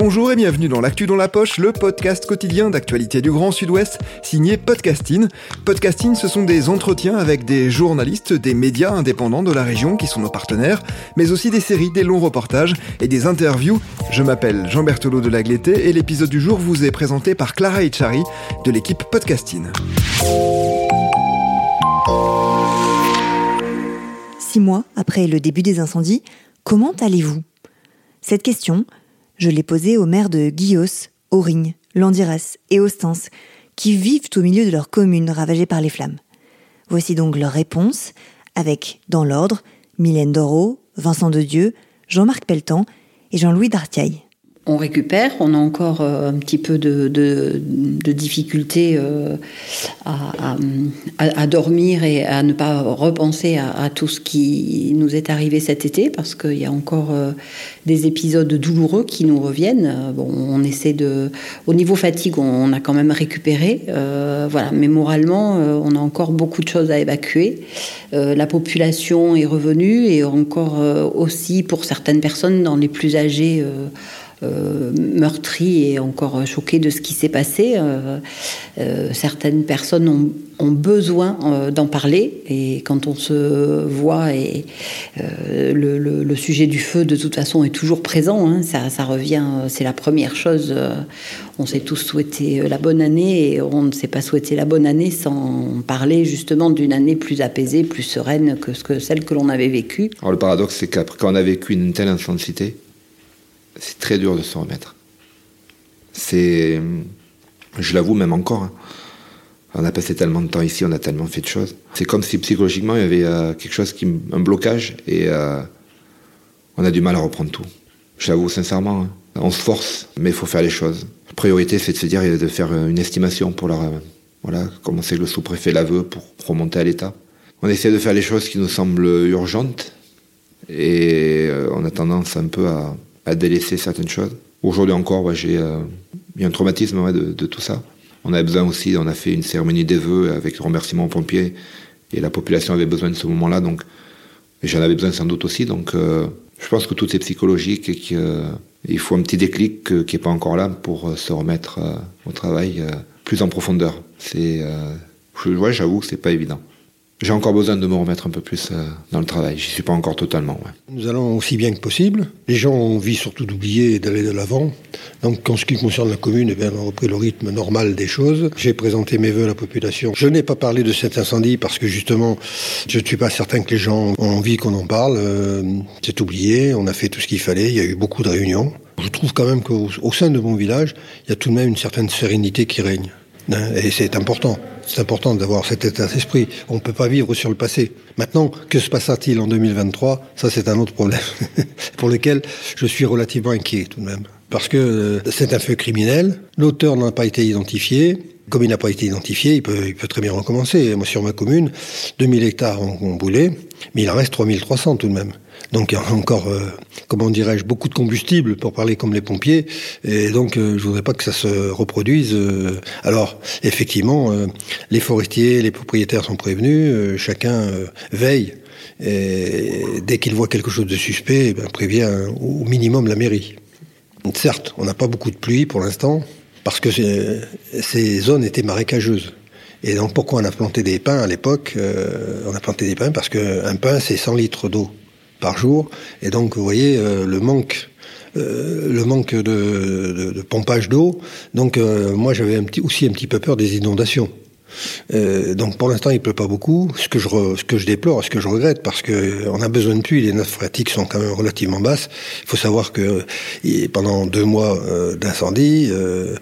Bonjour et bienvenue dans l'actu dans la poche, le podcast quotidien d'actualité du Grand Sud-Ouest, signé Podcasting. Podcasting, ce sont des entretiens avec des journalistes, des médias indépendants de la région qui sont nos partenaires, mais aussi des séries, des longs reportages et des interviews. Je m'appelle Jean Berthelot de Lagleté et l'épisode du jour vous est présenté par Clara Echari de l'équipe Podcasting. Six mois après le début des incendies, comment allez-vous? Cette question, je l'ai posée aux maires de Guillos, Aurigne, Landiras et Ostens, qui vivent au milieu de leurs communes ravagées par les flammes. Voici donc leurs réponses, avec, dans l'ordre, Mylène Doro, Vincent de Dieu, Jean-Marc Pelletan et Jean-Louis Dartiaille on récupère, on a encore euh, un petit peu de, difficulté euh, à, dormir et à ne pas repenser à, tout ce qui nous est arrivé cet été, parce qu'il y a encore euh, des épisodes douloureux qui nous reviennent. Bon, on essaie de... Au niveau fatigue, on, a quand même récupéré, voilà, mais moralement, on a encore beaucoup de choses à évacuer. la population est revenue et encore aussi pour certaines personnes, dans les plus âgées, meurtri et encore choqué de ce qui s'est passé. Euh, euh, certaines personnes ont, besoin d'en parler et quand on se voit et le, sujet du feu de toute façon est toujours présent, hein, ça, revient, c'est la première chose. on s'est tous souhaité la bonne année et on ne s'est pas souhaité la bonne année sans parler justement d'une année plus apaisée, plus sereine que, ce que celle que l'on avait vécue. Alors le paradoxe, c'est qu'après quand on a vécu une telle intensité, c'est très dur de se remettre. C'est, je l'avoue même encore, hein. on a passé tellement de temps ici, on a tellement fait de choses. C'est comme si psychologiquement il y avait euh, quelque chose qui, un blocage et euh, on a du mal à reprendre tout. Je l'avoue sincèrement, hein. on se force, mais il faut faire les choses. La priorité, c'est de se dire de faire une estimation pour leur, voilà, comment c'est que le sous-préfet la veut pour remonter à l'État. On essaie de faire les choses qui nous semblent urgentes et euh, on a tendance un peu à à délaisser certaines choses. Aujourd'hui encore, j'ai euh, eu un traumatisme de, tout ça. On avait besoin aussi, on a fait une cérémonie des vœux avec remerciement aux pompiers et la population avait besoin de ce moment-là, donc j'en avais besoin sans doute aussi. Donc euh, je pense que tout est psychologique et qu'il euh, faut un petit déclic qui n'est pas encore là pour se remettre au travail plus en profondeur. C'est, j'avoue que c'est pas évident. J'ai encore besoin de me remettre un peu plus euh, dans le travail. J'y suis pas encore totalement. Nous allons aussi bien que possible. Les gens ont envie surtout d'oublier et d'aller de l'avant. Donc, en ce qui concerne la commune, eh bien, on a repris le rythme normal des choses. J'ai présenté mes voeux à la population. Je n'ai pas parlé de cet incendie parce que justement, je ne suis pas certain que les gens ont envie qu'on en parle. Euh, c'est oublié. On a fait tout ce qu'il fallait. Il y a eu beaucoup de réunions. Je trouve quand même qu'au sein de mon village, il y a tout de même une certaine sérénité qui règne. Hein, et c'est important. C'est important d'avoir cet état d'esprit. On ne peut pas vivre sur le passé. Maintenant, que se passera-t-il en 2023 Ça, c'est un autre problème pour lequel je suis relativement inquiet tout de même. Parce que euh, c'est un feu criminel. L'auteur n'a pas été identifié. Comme il n'a pas été identifié, il peut, très bien recommencer. Moi, sur ma commune, 2000 hectares ont, ont mais il en reste 3300 tout de même. Donc il y a encore, euh, comment dirais-je, beaucoup de combustible pour parler comme les pompiers. Et donc euh, je voudrais pas que ça se reproduise. Euh. alors effectivement, les forestiers, les propriétaires sont prévenus. chacun veille. Dès qu'il voit quelque chose de suspect, eh ben, prévient au minimum la mairie. Certes, on n'a pas beaucoup de pluie pour l'instant, parce que ces zones étaient marécageuses. Et donc pourquoi on a planté des pins à l'époque? On a planté des pins parce qu'un pin c'est 100 litres d'eau par jour. Et donc, vous voyez, euh, le manque euh, le manque de, de, de pompage d'eau. Donc euh, moi j'avais un petit, aussi un petit peu peur des inondations. Euh, donc pour l'instant, il pleut pas beaucoup. Ce que je ce que je déplore, ce que je regrette, parce que on a besoin de pluie. Les nappes phréatiques sont quand même relativement basses. Il faut savoir que pendant deux mois euh, d'incendie, euh,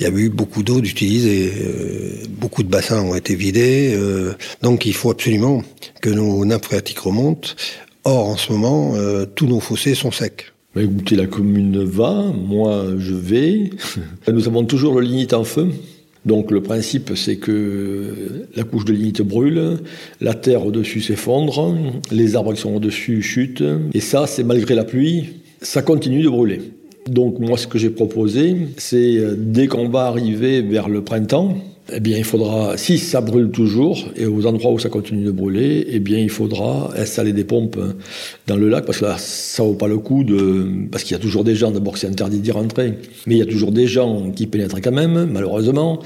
il y a eu beaucoup d'eau d'utiliser. beaucoup de bassins ont été vidés. donc il faut absolument que nos nappes phréatiques remontent. Or en ce moment, tous nos fossés sont secs. Bah, écoutez, la commune va, moi je vais. Nous avons toujours le lignite en feu. Donc le principe, c'est que la couche de lignite brûle, la terre au-dessus s'effondre, les arbres qui sont au-dessus chutent, et ça, c'est malgré la pluie, ça continue de brûler. Donc moi, ce que j'ai proposé, c'est dès qu'on va arriver vers le printemps, eh bien, il faudra, si ça brûle toujours, et aux endroits où ça continue de brûler, eh bien, il faudra installer des pompes dans le lac, parce que là, ça vaut pas le coup de, parce qu'il y a toujours des gens, d'abord c'est interdit d'y rentrer, mais il y a toujours des gens qui pénètrent quand même, malheureusement,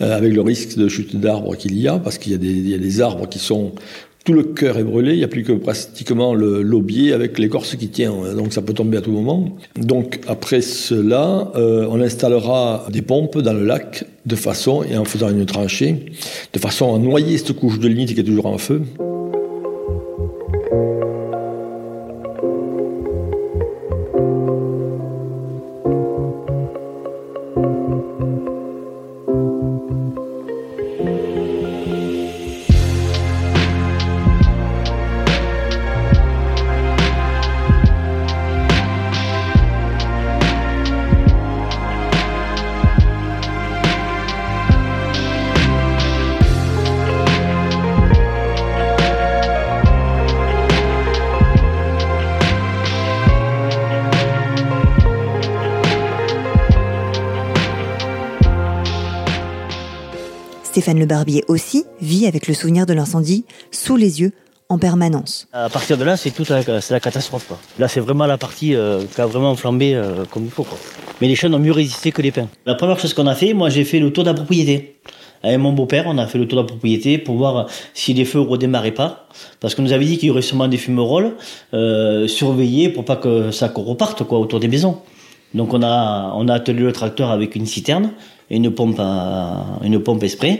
euh, avec le risque de chute d'arbres qu'il y a, parce qu'il y, il y a des arbres qui sont tout le cœur est brûlé, il n'y a plus que pratiquement le l'aubier avec l'écorce qui tient, donc ça peut tomber à tout moment. Donc après cela, euh, on installera des pompes dans le lac de façon, et en faisant une tranchée, de façon à noyer cette couche de lignite qui est toujours en feu. Stéphane Le Barbier aussi vit avec le souvenir de l'incendie sous les yeux en permanence. À partir de là, c'est toute la, la catastrophe. Là, c'est vraiment la partie euh, qui a vraiment flambé euh, comme il faut. Mais les chênes ont mieux résisté que les pins. La première chose qu'on a fait, moi, j'ai fait le tour de la propriété. Avec mon beau-père, on a fait le tour de la propriété pour voir si les feux redémarraient pas. Parce qu'on nous avait dit qu'il y aurait sûrement des fumerolles, euh, surveillés pour pas que ça reparte quoi, autour des maisons. Donc on a, on a attelé le tracteur avec une citerne et une pompe, une pompe esprit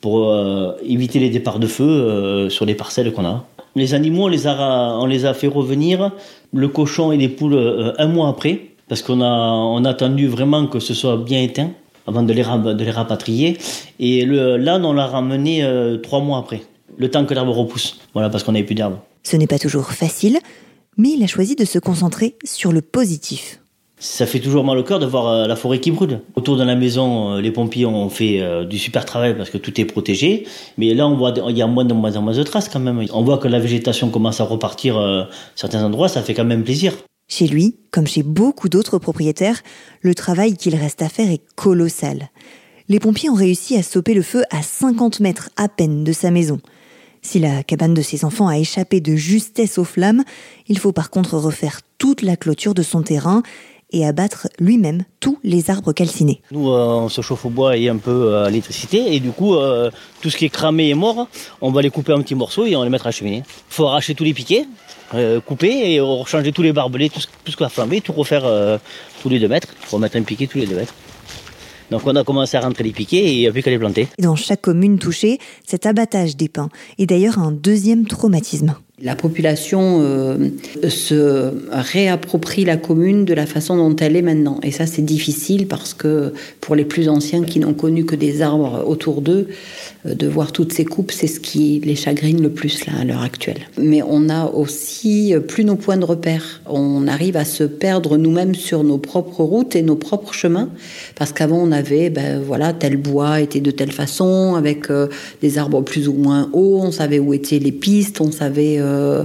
pour euh, éviter les départs de feu euh, sur les parcelles qu'on a. Les animaux, on les a, on les a fait revenir, le cochon et les poules, euh, un mois après, parce qu'on a, on attendu vraiment que ce soit bien éteint avant de les, rapatrier. Et l'âne, on l'a ramené trois mois après, le temps que l'herbe repousse. Voilà, parce qu'on n'avait plus d'herbe. Ce n'est pas toujours facile, mais il a choisi de se concentrer sur le positif. Ça fait toujours mal au cœur de voir euh, la forêt qui brûle. Autour de la maison, euh, les pompiers ont fait euh, du super travail parce que tout est protégé. Mais là, on voit, il y a moins de moins en moins de traces quand même. On voit que la végétation commence à repartir à certains endroits. Ça fait quand même plaisir. Chez lui, comme chez beaucoup d'autres propriétaires, le travail qu'il reste à faire est colossal. Les pompiers ont réussi à stopper le feu à 50 mètres à peine de sa maison. Si la cabane de ses enfants a échappé de justesse aux flammes, il faut par contre refaire toute la clôture de son terrain et abattre lui-même tous les arbres calcinés. Nous, euh, on se chauffe au bois et un peu euh, à l'électricité, et du coup, euh, tout ce qui est cramé et mort, on va les couper en petits morceaux et on les mettre à la cheminée. Il faut arracher tous les piquets, couper et changer tous les barbelés, tout ce, tout ce qui a flambé, tout refaire tous les deux mètres, remettre un piquet tous les deux mètres. Donc on a commencé à rentrer les piquets et il n'y a plus qu'à les planter. Dans chaque commune touchée, cet abattage des pins est d'ailleurs un deuxième traumatisme. La population euh, se réapproprie la commune de la façon dont elle est maintenant. Et ça, c'est difficile parce que pour les plus anciens qui n'ont connu que des arbres autour d'eux, euh, de voir toutes ces coupes, c'est ce qui les chagrine le plus là, à l'heure actuelle. Mais on a aussi euh, plus nos points de repère. On arrive à se perdre nous-mêmes sur nos propres routes et nos propres chemins. Parce qu'avant, on avait, ben voilà, tel bois était de telle façon, avec des arbres plus ou moins hauts, on savait où étaient les pistes, on savait euh,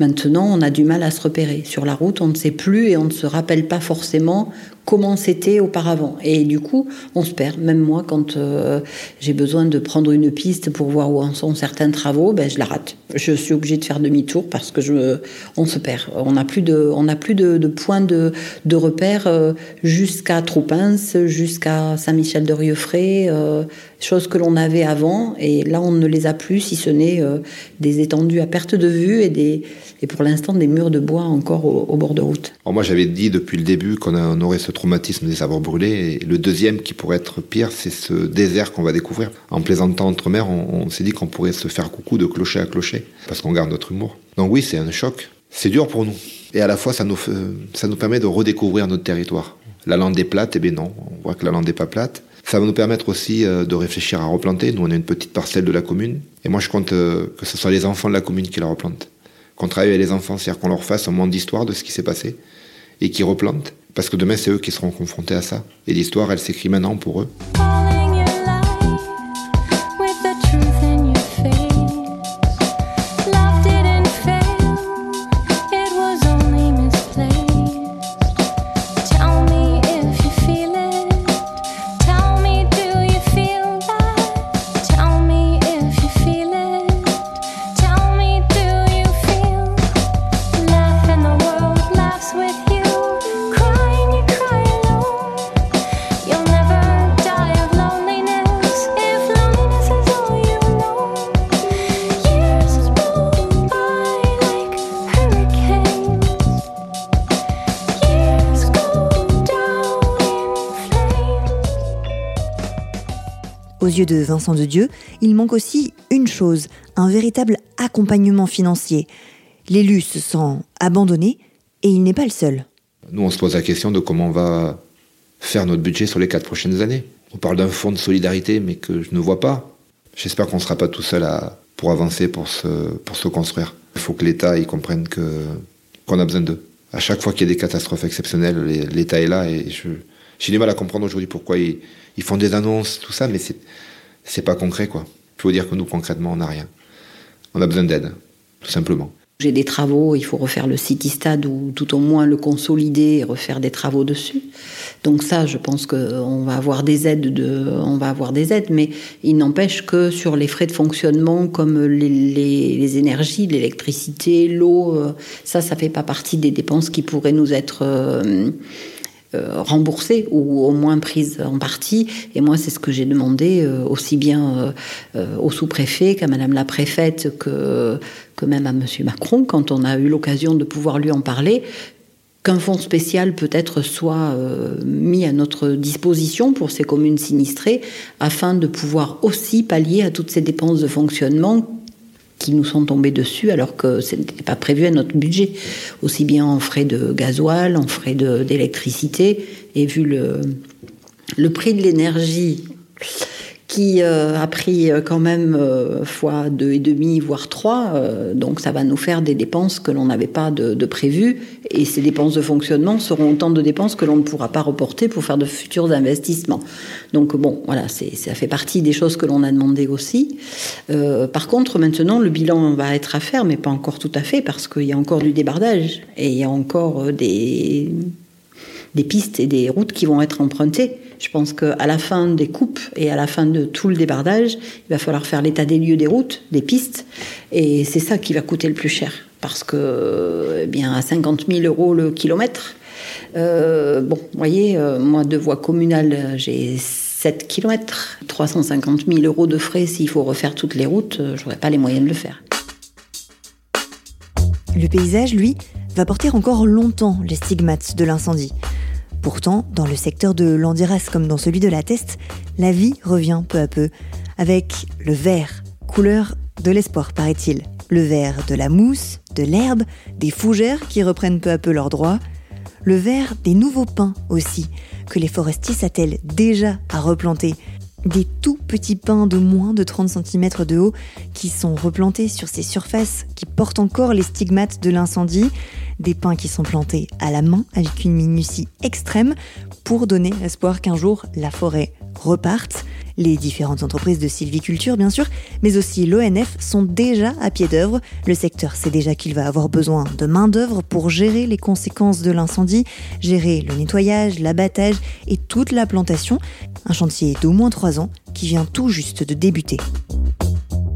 maintenant, on a du mal à se repérer. Sur la route, on ne sait plus et on ne se rappelle pas forcément comment c'était auparavant. Et du coup, on se perd. Même moi, quand euh, j'ai besoin de prendre une piste pour voir où en sont certains travaux, ben, je la rate. Je suis obligée de faire demi-tour parce que je, on se perd. On n'a plus de, on n'a plus de, de points de, de repère euh, jusqu'à Troupins, jusqu'à Saint-Michel-de-Rieufray, euh, choses que l'on avait avant. Et là, on ne les a plus, si ce n'est euh, des étendues à perte de vue et des, et pour l'instant des murs de bois encore au, bord de route. moi, j'avais dit depuis le début qu'on aurait ce traumatisme des arbres brûlés. Et le deuxième qui pourrait être pire, c'est ce désert qu'on va découvrir. En plaisantant entre mers, on, s'est dit qu'on pourrait se faire coucou de clocher à clocher, parce qu'on garde notre humour. Donc oui, c'est un choc. C'est dur pour nous. Et à la fois, ça nous, ça nous permet de redécouvrir notre territoire. La lande est plate, eh bien non, on voit que la lande n'est pas plate. Ça va nous permettre aussi euh, de réfléchir à replanter. Nous, on a une petite parcelle de la commune. Et moi, je compte euh, que ce soit les enfants de la commune qui la replantent. Qu'on travaille avec les enfants, c'est-à-dire qu'on leur fasse un monde d'histoire de ce qui s'est passé et qu'ils replantent. Parce que demain, c'est eux qui seront confrontés à ça. Et l'histoire, elle s'écrit maintenant pour eux. Aux yeux de Vincent de Dieu, il manque aussi une chose, un véritable accompagnement financier. L'élu se sent abandonné et il n'est pas le seul. Nous, on se pose la question de comment on va faire notre budget sur les quatre prochaines années. On parle d'un fonds de solidarité, mais que je ne vois pas. J'espère qu'on ne sera pas tout seul à, pour avancer, pour se, construire. Il faut que l'État comprenne que, qu'on a besoin d'eux. À chaque fois qu'il y a des catastrophes exceptionnelles, l'État est là et je, j'ai du mal à comprendre aujourd'hui pourquoi ils, font des annonces, tout ça, mais c'est, c'est pas concret, quoi. Il faut dire que nous, concrètement, on n'a rien. On a besoin d'aide, tout simplement. J'ai des travaux, il faut refaire le City Stade ou tout au moins le consolider et refaire des travaux dessus. Donc ça, je pense qu'on va avoir des aides, de, on va avoir des aides, mais il n'empêche que sur les frais de fonctionnement comme les, les, énergies, l'électricité, l'eau, euh, ça, ça fait pas partie des dépenses qui pourraient nous être euh, euh, remboursées ou au moins prises en partie. Et moi, c'est ce que j'ai demandé euh, aussi bien euh, au sous-préfet qu'à Madame la préfète que, que même à Monsieur Macron quand on a eu l'occasion de pouvoir lui en parler qu'un fonds spécial peut-être soit mis à notre disposition pour ces communes sinistrées afin de pouvoir aussi pallier à toutes ces dépenses de fonctionnement qui nous sont tombés dessus alors que ce n'était pas prévu à notre budget, aussi bien en frais de gasoil, en frais d'électricité, et vu le, le prix de l'énergie qui euh, a pris euh, quand même euh, fois deux et demi, voire trois. donc ça va nous faire des dépenses que l'on n'avait pas de, de prévues. Et ces dépenses de fonctionnement seront autant de dépenses que l'on ne pourra pas reporter pour faire de futurs investissements. Donc bon, voilà, ça fait partie des choses que l'on a demandé aussi. par contre, maintenant, le bilan va être à faire, mais pas encore tout à fait, parce qu'il y a encore du débardage et il y a encore des, des pistes et des routes qui vont être empruntées. Je pense qu'à la fin des coupes et à la fin de tout le débardage, il va falloir faire l'état des lieux des routes, des pistes, et c'est ça qui va coûter le plus cher, parce que, eh bien, à 50 000 euros le kilomètre, euh, bon, vous voyez, euh, moi de voie communale, j'ai 7 km, 350 000 euros de frais s'il faut refaire toutes les routes, euh, j'aurais pas les moyens de le faire. Le paysage, lui, va porter encore longtemps les stigmates de l'incendie. Pourtant, dans le secteur de l'Andiras comme dans celui de la Teste, la vie revient peu à peu, avec le vert, couleur de l'espoir paraît-il. Le vert de la mousse, de l'herbe, des fougères qui reprennent peu à peu leurs droits, le vert des nouveaux pins aussi, que les forestiers s'attellent déjà à replanter. Des tout petits pins de moins de 30 cm de haut qui sont replantés sur ces surfaces qui portent encore les stigmates de l'incendie. Des pins qui sont plantés à la main avec une minutie extrême pour donner l'espoir qu'un jour la forêt reparte. Les différentes entreprises de sylviculture, bien sûr, mais aussi l'ONF sont déjà à pied d'œuvre. Le secteur sait déjà qu'il va avoir besoin de main-d'œuvre pour gérer les conséquences de l'incendie, gérer le nettoyage, l'abattage et toute la plantation. Un chantier d'au moins trois ans qui vient tout juste de débuter.